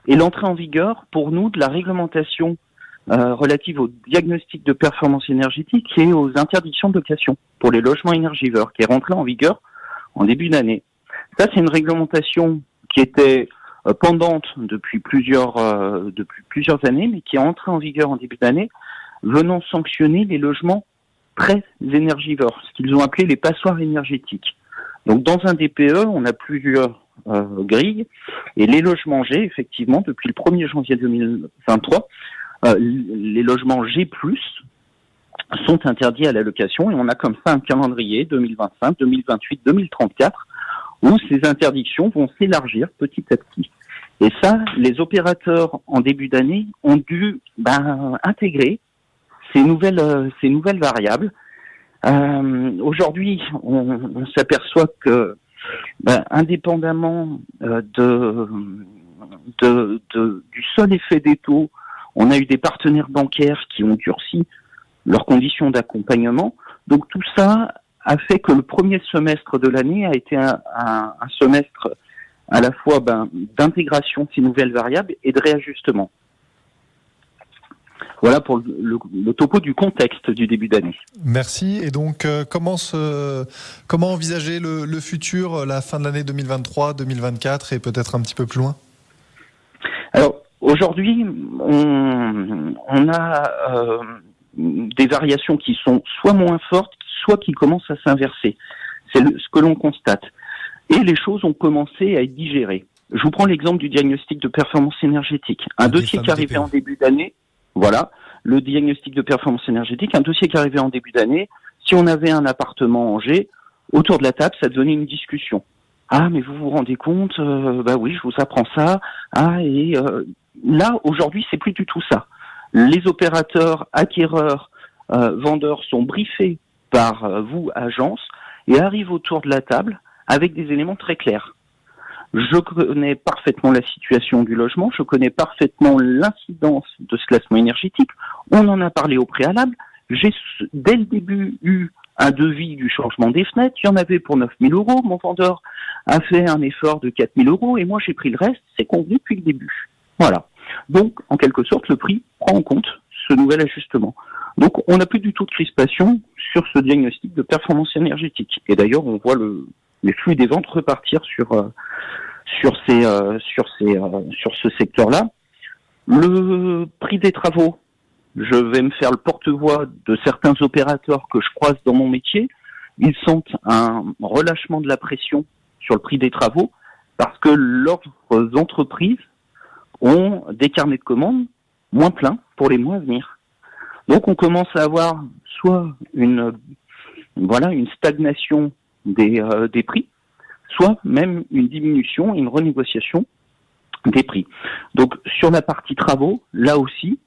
et l'entrée en vigueur, pour nous, de la réglementation euh, relative au diagnostic de performance énergétique et aux interdictions de location pour les logements énergivores, qui est rentrée en vigueur en début d'année. Ça, c'est une réglementation qui était pendante depuis plusieurs, euh, depuis plusieurs années, mais qui est entrée en vigueur en début d'année, venant sanctionner les logements très énergivores, ce qu'ils ont appelé les passoires énergétiques. Donc dans un DPE, on a plusieurs euh, grilles, et les logements G, effectivement, depuis le 1er janvier 2023, euh, les logements G+, sont interdits à la location, et on a comme ça un calendrier 2025, 2028, 2034, où ces interdictions vont s'élargir petit à petit. Et ça, les opérateurs en début d'année ont dû ben, intégrer ces nouvelles, euh, ces nouvelles variables. Euh, Aujourd'hui, on, s'aperçoit que, ben, indépendamment euh, de, de, de, du seul effet des taux, on a eu des partenaires bancaires qui ont durci leurs conditions d'accompagnement. Donc tout ça a fait que le premier semestre de l'année a été un, un, un, semestre à la fois ben, d'intégration de ces nouvelles variables et de réajustement. Voilà pour le, le, topo du contexte du début d'année. Merci. Et donc, euh, comment, se, comment envisager le, le, futur, la fin de l'année 2023, 2024 et peut-être un petit peu plus loin? Alors, aujourd'hui, on, on, a euh, des variations qui sont soit moins fortes, soit qui commencent à s'inverser. C'est ce que l'on constate. Et les choses ont commencé à être digérées. Je vous prends l'exemple du diagnostic de performance énergétique. Un dossier qui arrivait en début d'année, voilà, le diagnostic de performance énergétique, un dossier qui arrivait en début d'année, si on avait un appartement en G, autour de la table, ça devenait une discussion. Ah, mais vous vous rendez compte euh, Bah oui, je vous apprends ça. Ah, et euh, là, aujourd'hui, c'est plus du tout ça. Les opérateurs, acquéreurs, euh, vendeurs sont briefés par euh, vous, agence, et arrivent autour de la table avec des éléments très clairs. Je connais parfaitement la situation du logement, je connais parfaitement l'incidence de ce classement énergétique. On en a parlé au préalable. J'ai dès le début eu un devis du changement des fenêtres. Il y en avait pour 9 000 euros. Mon vendeur a fait un effort de 4 000 euros et moi j'ai pris le reste. C'est convenu depuis le début. Voilà. Donc, en quelque sorte, le prix prend en compte nouvel ajustement. Donc, on n'a plus du tout de crispation sur ce diagnostic de performance énergétique. Et d'ailleurs, on voit le, les flux des ventes repartir sur euh, euh, euh, sur ce secteur-là. Le prix des travaux, je vais me faire le porte-voix de certains opérateurs que je croise dans mon métier. Ils sentent un relâchement de la pression sur le prix des travaux parce que leurs entreprises ont des carnets de commandes moins pleins pour les mois à venir. Donc on commence à avoir soit une voilà une stagnation des, euh, des prix, soit même une diminution, une renégociation des prix. Donc sur la partie travaux, là aussi,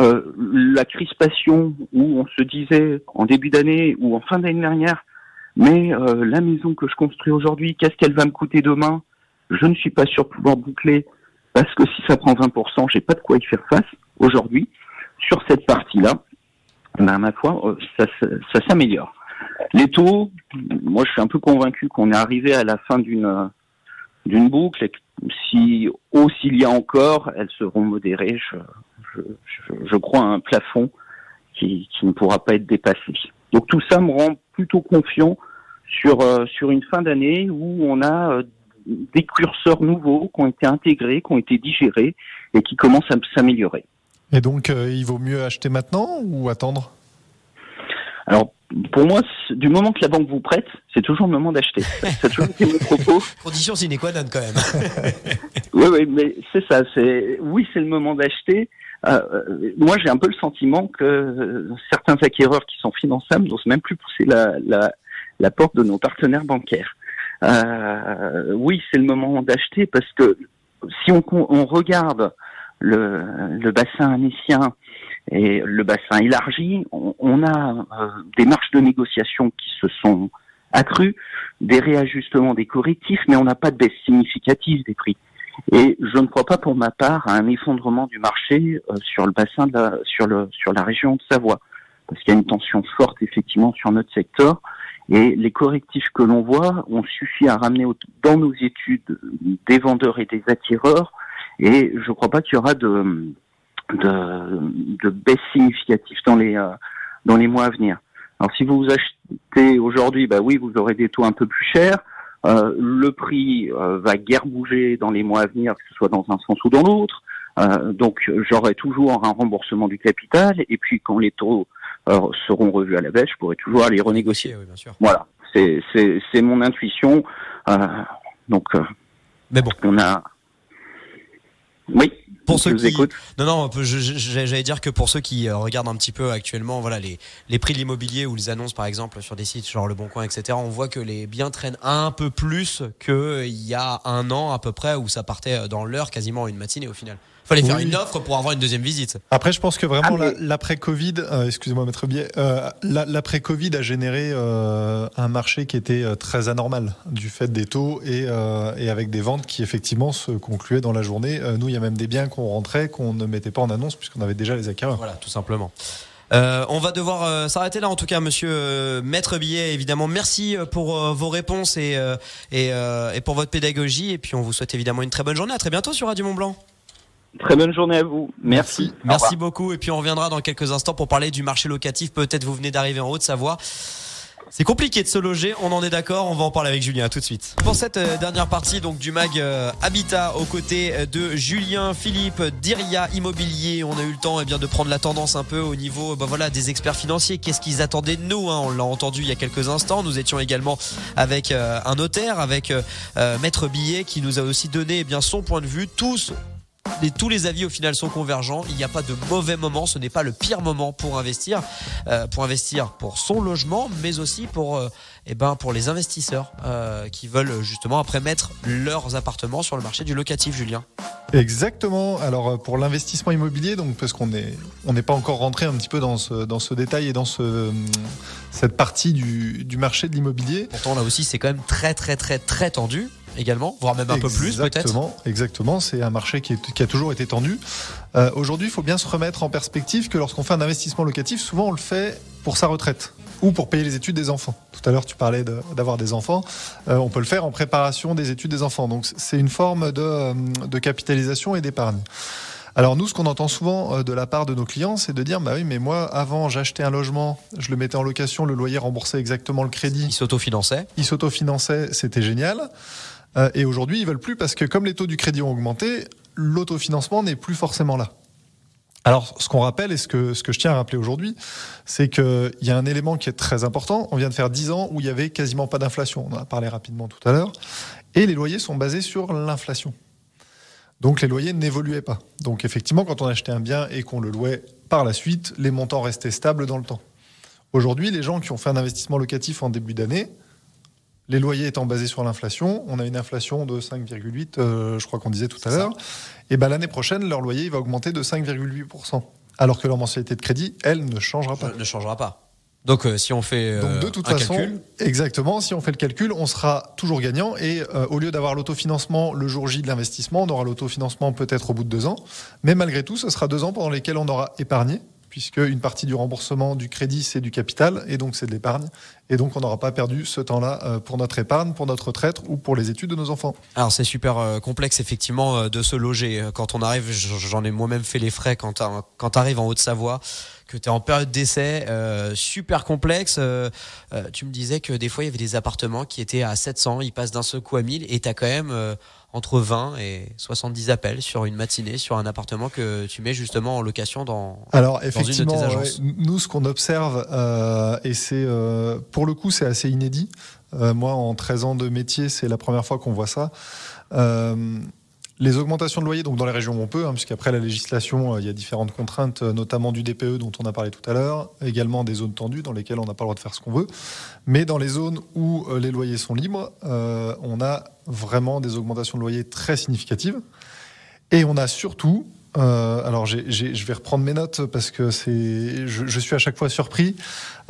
euh, la crispation où on se disait en début d'année ou en fin d'année dernière, mais euh, la maison que je construis aujourd'hui, qu'est-ce qu'elle va me coûter demain? Je ne suis pas sûr de pouvoir boucler parce que si ça prend 20%, j'ai pas de quoi y faire face aujourd'hui. Sur cette partie-là, ben, ma foi, euh, ça, s'améliore. Les taux, moi je suis un peu convaincu qu'on est arrivé à la fin d'une d'une boucle et que si hausse il y a encore, elles seront modérées. Je, je, je, crois à un plafond qui, qui, ne pourra pas être dépassé. Donc tout ça me rend plutôt confiant sur euh, sur une fin d'année où on a euh, des curseurs nouveaux qui ont été intégrés, qui ont été digérés et qui commencent à s'améliorer. Et donc, euh, il vaut mieux acheter maintenant ou attendre? Alors, pour moi, du moment que la banque vous prête, c'est toujours le moment d'acheter. <laughs> C'est toujours été mon propos. Condition sine qua non quand même. <laughs> oui, oui, mais c'est ça. C'est oui, c'est le moment d'acheter. Euh, moi, j'ai un peu le sentiment que certains acquéreurs qui sont finançables n'osent même plus pousser la, la, la, porte de nos partenaires bancaires. Euh, oui, c'est le moment d'acheter parce que si on, on regarde le, le bassin anécien et le bassin élargi, on, a euh, des marges de négociation qui se sont accrues, des réajustements des correctifs, mais on n'a pas de baisse significative des prix. Et je ne crois pas pour ma part à un effondrement du marché euh, sur le bassin de la, sur le sur la région de Savoie, parce qu'il y a une tension forte effectivement sur notre secteur. Et les correctifs que l'on voit ont suffi à ramener dans nos études des vendeurs et des attireurs. Et je ne crois pas qu'il y aura de, de, de baisse significative dans les, euh, dans les mois à venir. Alors si vous vous achetez aujourd'hui, bah oui, vous aurez des taux un peu plus chers. Euh, le prix euh, va guère bouger dans les mois à venir, que ce soit dans un sens ou dans l'autre. Euh, donc j'aurai toujours un remboursement du capital. Et puis quand les taux seront revus à la baisse, je pourrai toujours aller renégocier. Oui, bien sûr. Voilà, c'est c'est mon intuition. donc mais bon, on a oui. Pour ceux qui, non non, j'allais dire que pour ceux qui euh, regardent un petit peu actuellement, voilà les les prix de l'immobilier ou les annonces par exemple sur des sites genre Le Bon Coin, etc. On voit que les biens traînent un peu plus que il y a un an à peu près où ça partait euh, dans l'heure quasiment une matinée au final fallait faire une offre pour avoir une deuxième visite. Après, je pense que vraiment ah, l'après-Covid, euh, excusez-moi, maître Biet, euh, l'après-Covid a généré euh, un marché qui était très anormal du fait des taux et, et, avec des ventes qui effectivement se concluaient dans la journée. nous, il y a même des biens qu'on rentrait qu'on ne mettait pas en annonce puisqu'on avait déjà les acquéreurs. Voilà, tout simplement. on va devoir s'arrêter là en tout cas, monsieur Maître Billet. Évidemment, merci pour vos réponses et, et, et, pour votre pédagogie. Et puis, on vous souhaite évidemment une très bonne journée. À très bientôt sur Radio Mont Blanc. Très bonne journée à vous. Merci. Merci, beaucoup. Et puis on reviendra dans quelques instants pour parler du marché locatif. Peut-être vous venez d'arriver en Haute-Savoie. C'est compliqué de se loger, on en est d'accord, on va en parler avec Julien tout de suite. Pour cette euh, dernière partie donc du mag euh, Habitat aux côtés euh, de Julien Philippe d'Iria Immobilier, on a eu le temps eh bien de prendre la tendance un peu au niveau bah, voilà des experts financiers, qu'est-ce qu'ils attendaient de nous hein? On l'a entendu il y a quelques instants, nous étions également avec un notaire avec maître Billet qui nous a aussi donné eh bien son point de vue tous tous les avis au final sont convergents. Il n'y a pas de mauvais moment. Ce n'est pas le pire moment pour investir, euh, pour investir pour son logement, mais aussi pour, euh, eh ben, pour les investisseurs euh, qui veulent justement après mettre leurs appartements sur le marché du locatif, Julien. Exactement. Alors pour l'investissement immobilier, donc parce qu'on est, on n'est pas encore rentré un petit peu dans ce, dans ce détail et dans ce, cette partie du, du marché de l'immobilier. Pourtant là aussi, c'est quand même très très très très tendu également, voire même un peu plus peut-être. Exactement, exactement. C'est un marché qui, qui, a toujours été tendu. Euh, Aujourd'hui, il faut bien se remettre en perspective que lorsqu'on fait un investissement locatif, souvent on le fait pour sa retraite ou pour payer les études des enfants. Tout à l'heure, tu parlais d'avoir des enfants. Euh, on peut le faire en préparation des études des enfants. Donc, c'est une forme de, euh, de capitalisation et d'épargne. Alors nous, ce qu'on entend souvent de la part de nos clients, c'est de dire, bah oui, mais moi, avant, j'achetais un logement, je le mettais en location, le loyer remboursait exactement le crédit. Il s'autofinançait. Il s'autofinançait, c'était génial. Euh, et aujourd'hui, ils veulent plus parce que comme les taux du crédit ont augmenté, l'autofinancement n'est plus forcément là. Alors, ce qu'on rappelle et ce que, je tiens à rappeler aujourd'hui, c'est qu'il y a un élément qui est très important. On vient de faire 10 ans où il y avait quasiment pas d'inflation. On en a parlé rapidement tout à l'heure. Et les loyers sont basés sur l'inflation. Donc les loyers n'évoluaient pas. Donc effectivement, quand on achetait un bien et qu'on le louait par la suite, les montants restaient stables dans le temps. Aujourd'hui, les gens qui ont fait un investissement locatif en début d'année, les loyers étant basés sur l'inflation, on a une inflation de 5,8, euh, je crois qu'on disait tout à l'heure. Et ben l'année prochaine, leur loyer va augmenter de 5,8%, alors que leur mensualité de crédit, elle, ne changera pas. Ne changera pas. Donc euh, si on fait euh, Donc de toute façon, exactement, si on fait le calcul, on sera toujours gagnant et au lieu d'avoir l'autofinancement le jour J de l'investissement, on aura l'autofinancement peut-être au bout de deux ans, mais malgré tout, ce sera deux ans pendant lesquels on aura épargné puisque une partie du remboursement du crédit, c'est du capital, et donc c'est de l'épargne. Et donc on n'aura pas perdu ce temps-là euh, pour notre épargne, pour notre retraite ou pour les études de nos enfants. Alors c'est super euh, complexe effectivement euh, de se loger. Quand on arrive, j'en ai moi-même fait les frais quand tu arrives en Haute-Savoie que tu es en période d'essai, super complexe. tu me disais que des fois, il y avait des appartements qui étaient à 700, ils passent d'un seul coup à 1000, et tu as quand même entre 20 et 70 appels sur une matinée sur un appartement que tu mets justement en location dans, Alors, effectivement, une de tes agences. nous, ce qu'on observe, euh, et c'est euh, pour le coup, c'est assez inédit. Euh, moi, en 13 ans de métier, c'est la première fois qu'on voit ça. Les augmentations de loyer, donc dans les régions où on peut, hein, puisqu'après la législation, il y a différentes contraintes, notamment du DPE dont on a parlé tout à l'heure, également des zones tendues dans lesquelles on n'a pas le droit de faire ce qu'on veut. Mais dans les zones où les loyers sont libres, on a vraiment des augmentations de loyer très significatives. Et on a surtout Euh, alors, je vais reprendre mes notes parce que c'est, je, suis à chaque fois surpris.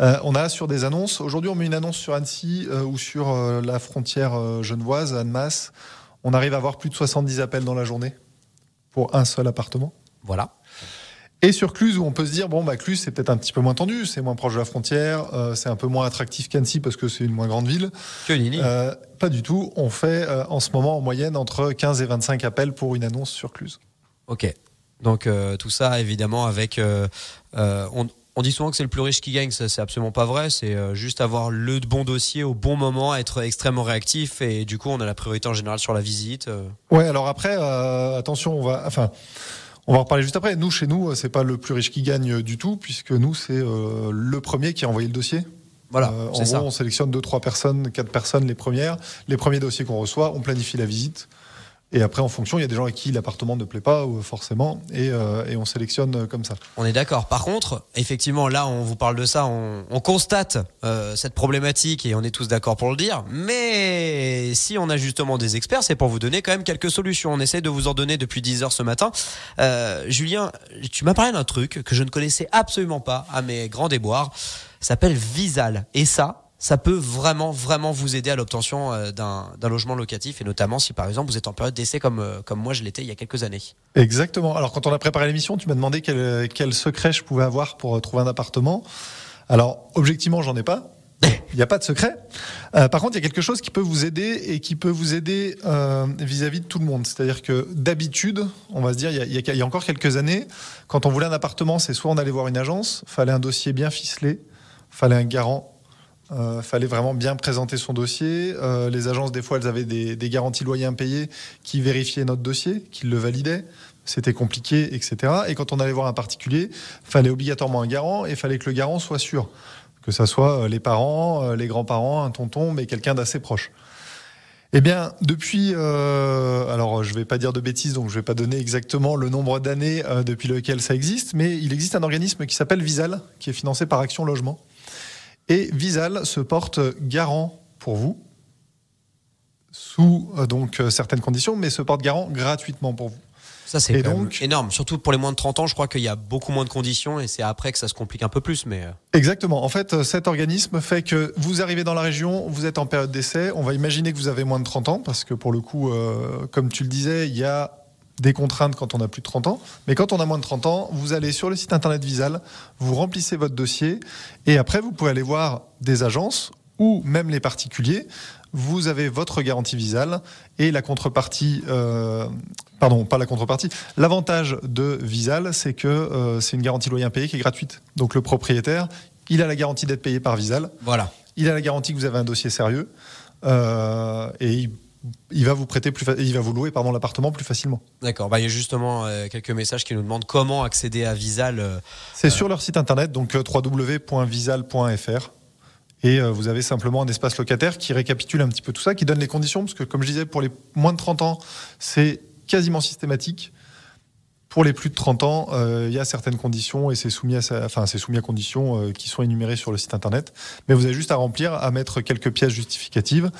Euh, on a sur des annonces. Aujourd'hui, on met une annonce sur Annecy euh, ou sur euh, la frontière euh, genevoise, Annemasse. On arrive à avoir plus de 70 appels dans la journée pour un seul appartement. Voilà. Et sur Cluse, où on peut se dire, bon, bah, Cluse, c'est peut-être un petit peu moins tendu, c'est moins proche de la frontière, euh, c'est un peu moins attractif qu'Annecy parce que c'est une moins grande ville. Que Nini. Euh, pas du tout. On fait euh, en ce moment en moyenne entre 15 et 25 appels pour une annonce sur Cluse. Ok. Donc tout ça évidemment avec. on, on dit souvent que c'est le plus riche qui gagne, ça c'est absolument pas vrai. C'est euh, juste avoir le bon dossier au bon moment, être extrêmement réactif et du coup on a la priorité en général sur la visite. euh. Ouais, alors après, euh, attention, on va, enfin, on va en reparler juste après. Nous, chez nous, c'est pas le plus riche qui gagne du tout, puisque nous, c'est euh, le premier qui a envoyé le dossier. Voilà, Euh, en gros, ça. on sélectionne deux, trois personnes, quatre personnes, les premières, les premiers dossiers qu'on reçoit, on planifie la visite. Et après, en fonction, il y a des gens à qui l'appartement ne plaît pas, ou forcément, et, euh, et on sélectionne euh, comme ça. On est d'accord. Par contre, effectivement, là, on vous parle de ça, on, on constate euh, cette problématique et on est tous d'accord pour le dire. Mais si on a justement des experts, c'est pour vous donner quand même quelques solutions. On essaie de vous en donner depuis 10 heures ce matin. Euh, Julien, tu m'as parlé d'un truc que je ne connaissais absolument pas, à mes grands déboires. Ça s'appelle Visal. Et ça, ça peut vraiment, vraiment vous aider à l'obtention euh, d'un logement locatif et notamment si par exemple vous êtes en période d'essai comme, euh, comme moi je l'étais il y a quelques années. Exactement. Alors, quand on a préparé l'émission, tu m'as demandé quel, quel secret je pouvais avoir pour euh, trouver un appartement. Alors, objectivement, j'en ai pas. Il n'y a pas de secret. Par contre, il y a quelque chose qui peut vous aider et qui peut vous aider vis-à-vis de tout le monde. C'est-à-dire que d'habitude, on va se dire, il y a- il y a encore quelques années, quand on voulait un appartement, c'est soit on allait voir une agence, fallait un dossier bien ficelé, fallait un garant, euh, fallait vraiment bien présenter son dossier. Euh, les agences, des fois, elles avaient des, garanties loyers impayés qui vérifiaient notre dossier, qui le validaient. C'était compliqué, etc. Et quand on allait voir un particulier, fallait obligatoirement un garant et fallait que le garant soit sûr. Que ça soit euh, les parents, euh, les grands-parents, un tonton, mais quelqu'un d'assez proche. Eh bien, depuis, alors je vais pas dire de bêtises, donc je vais pas donner exactement le nombre d'années depuis lequel ça existe, mais il existe un organisme qui s'appelle Visal, qui est financé par Action Logement. Et Visal se porte garant pour vous, sous euh, donc euh, certaines conditions, mais se porte garant gratuitement pour vous. Ça, c'est donc- énorme. Surtout pour les moins de 30 ans, je crois qu'il y a beaucoup moins de conditions et c'est après que ça se complique un peu plus. Mais euh, Exactement. En fait, cet organisme fait que vous arrivez dans la région, vous êtes en période d'essai. On va imaginer que vous avez moins de 30 ans, parce que pour le coup, euh, comme tu le disais, il y a des contraintes quand on a plus de 30 ans. Mais quand on a moins de 30 ans, vous allez sur le site internet Visal, vous remplissez votre dossier, et après, vous pouvez aller voir des agences ou même les particuliers. Vous avez votre garantie Visal et la contrepartie, euh, pardon, pas la contrepartie. L'avantage de Visal, c'est que euh, c'est une garantie loyer impayé qui est gratuite. Donc le propriétaire, il a la garantie d'être payé par Visal, voilà. il a la garantie que vous avez un dossier sérieux euh, et il, il va vous prêter plus, fa- il va vous louer pardon l'appartement plus facilement. D'accord. Bah, il y a justement euh, quelques messages qui nous demandent comment accéder à Visal. euh, C'est sur leur site internet, donc euh, www.visal.fr. Et euh, vous avez simplement un espace locataire qui récapitule un petit peu tout ça, qui donne les conditions, parce que comme je disais, pour les moins de 30 ans, c'est quasiment systématique. Pour les plus de 30 ans, euh, il y a certaines conditions et c'est soumis à, enfin, c'est soumis à conditions euh, qui sont énumérées sur le site internet. Mais vous avez juste à remplir, à mettre quelques pièces justificatives.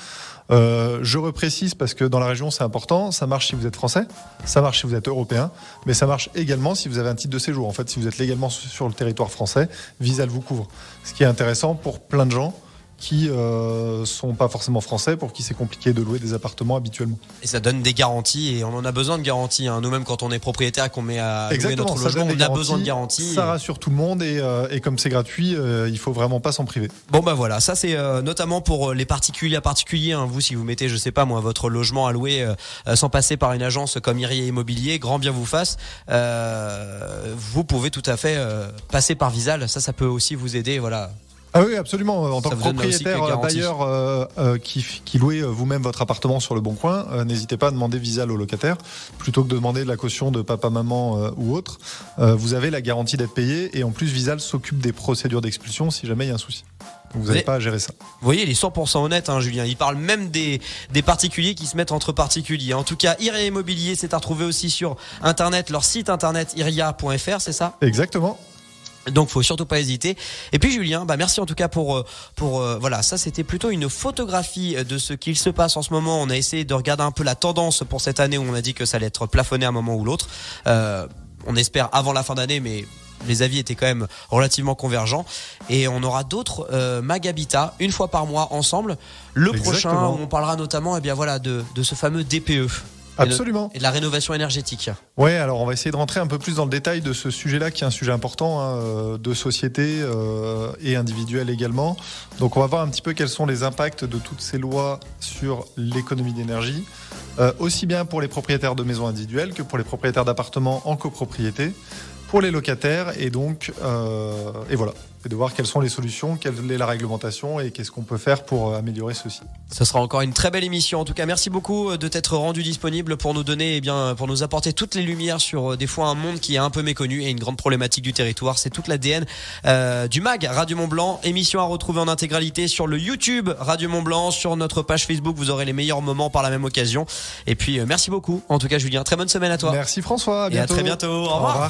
Euh, je reprécise parce que dans la région c'est important, ça marche si vous êtes français, ça marche si vous êtes européen, mais ça marche également si vous avez un titre de séjour. En fait, si vous êtes légalement sur le territoire français, Visal vous couvre. Ce qui est intéressant pour plein de gens qui euh, sont pas forcément français, pour qui c'est compliqué de louer des appartements habituellement. et ça donne des garanties et on en a besoin de garanties. hein. Nous-mêmes, quand on est propriétaire, qu'on met à louer notre logement, on a besoin de garanties. Ça rassure tout le monde et, euh, et comme c'est gratuit, euh, il faut vraiment pas s'en priver. Bon bah voilà, ça c'est euh, notamment pour euh, les particuliers à particuliers. hein. Vous, si vous mettez, je sais pas moi, votre logement à louer sans passer par une agence comme Iria Immobilier, grand bien vous fasse, vous pouvez tout à fait passer par Visal. Ça, ça peut aussi vous aider. Voilà. Ah oui, absolument. En tant que propriétaire, bailleur euh, euh, qui, qui louez euh, vous-même votre appartement sur le Bon Coin, euh, n'hésitez pas à demander Visal au locataire plutôt que de demander de la caution de papa, maman ou autre. Vous avez la garantie d'être payé et en plus Visal s'occupe des procédures d'expulsion si jamais il y a un souci. Donc vous n'avez pas à gérer ça. Vous voyez, il est 100% honnête, hein, Julien. Il parle même des, des particuliers qui se mettent entre particuliers. En tout cas, Iria Immobilier, c'est à retrouver aussi sur Internet, leur site internet iria.fr, c'est ça? Exactement. Donc faut surtout pas hésiter. Et puis Julien, bah merci en tout cas pour euh, pour euh, voilà, ça c'était plutôt une photographie de ce qu'il se passe en ce moment. On a essayé de regarder un peu la tendance pour cette année où on a dit que ça allait être plafonné à un moment ou l'autre. Euh, on espère avant la fin d'année, mais les avis étaient quand même relativement convergents. Et on aura d'autres euh, Mag Habitat une fois par mois ensemble. Le prochain, où on parlera notamment, eh bien voilà, de, de ce fameux DPE. Absolument. Et de la rénovation énergétique. Ouais, alors on va essayer de rentrer un peu plus dans le détail de ce sujet-là, qui est un sujet important hein, euh, de société euh, et individuel également. Donc on va voir un petit peu quels sont les impacts de toutes ces lois sur l'économie d'énergie, euh, aussi bien pour les propriétaires de maisons individuelles que pour les propriétaires d'appartements en copropriété, pour les locataires, et donc euh, et voilà, et de voir quelles sont les solutions, quelle est la réglementation et qu'est-ce qu'on peut faire pour euh, améliorer ceci. Ce sera encore une très belle émission. En tout cas, merci beaucoup euh, de t'être rendu disponible pour nous donner, eh bien, pour nous apporter toutes les lumières sur euh, des fois un monde qui est un peu méconnu et une grande problématique du territoire. C'est toute l'ADN euh, du MAG Radio Mont Blanc. Émission à retrouver en intégralité sur le YouTube Radio Mont Blanc, sur notre page Facebook. Vous aurez les meilleurs moments par la même occasion. Et puis, euh, merci beaucoup. En tout cas, Julien, très bonne semaine à toi. Merci François, à Et à bientôt. très bientôt. Au revoir.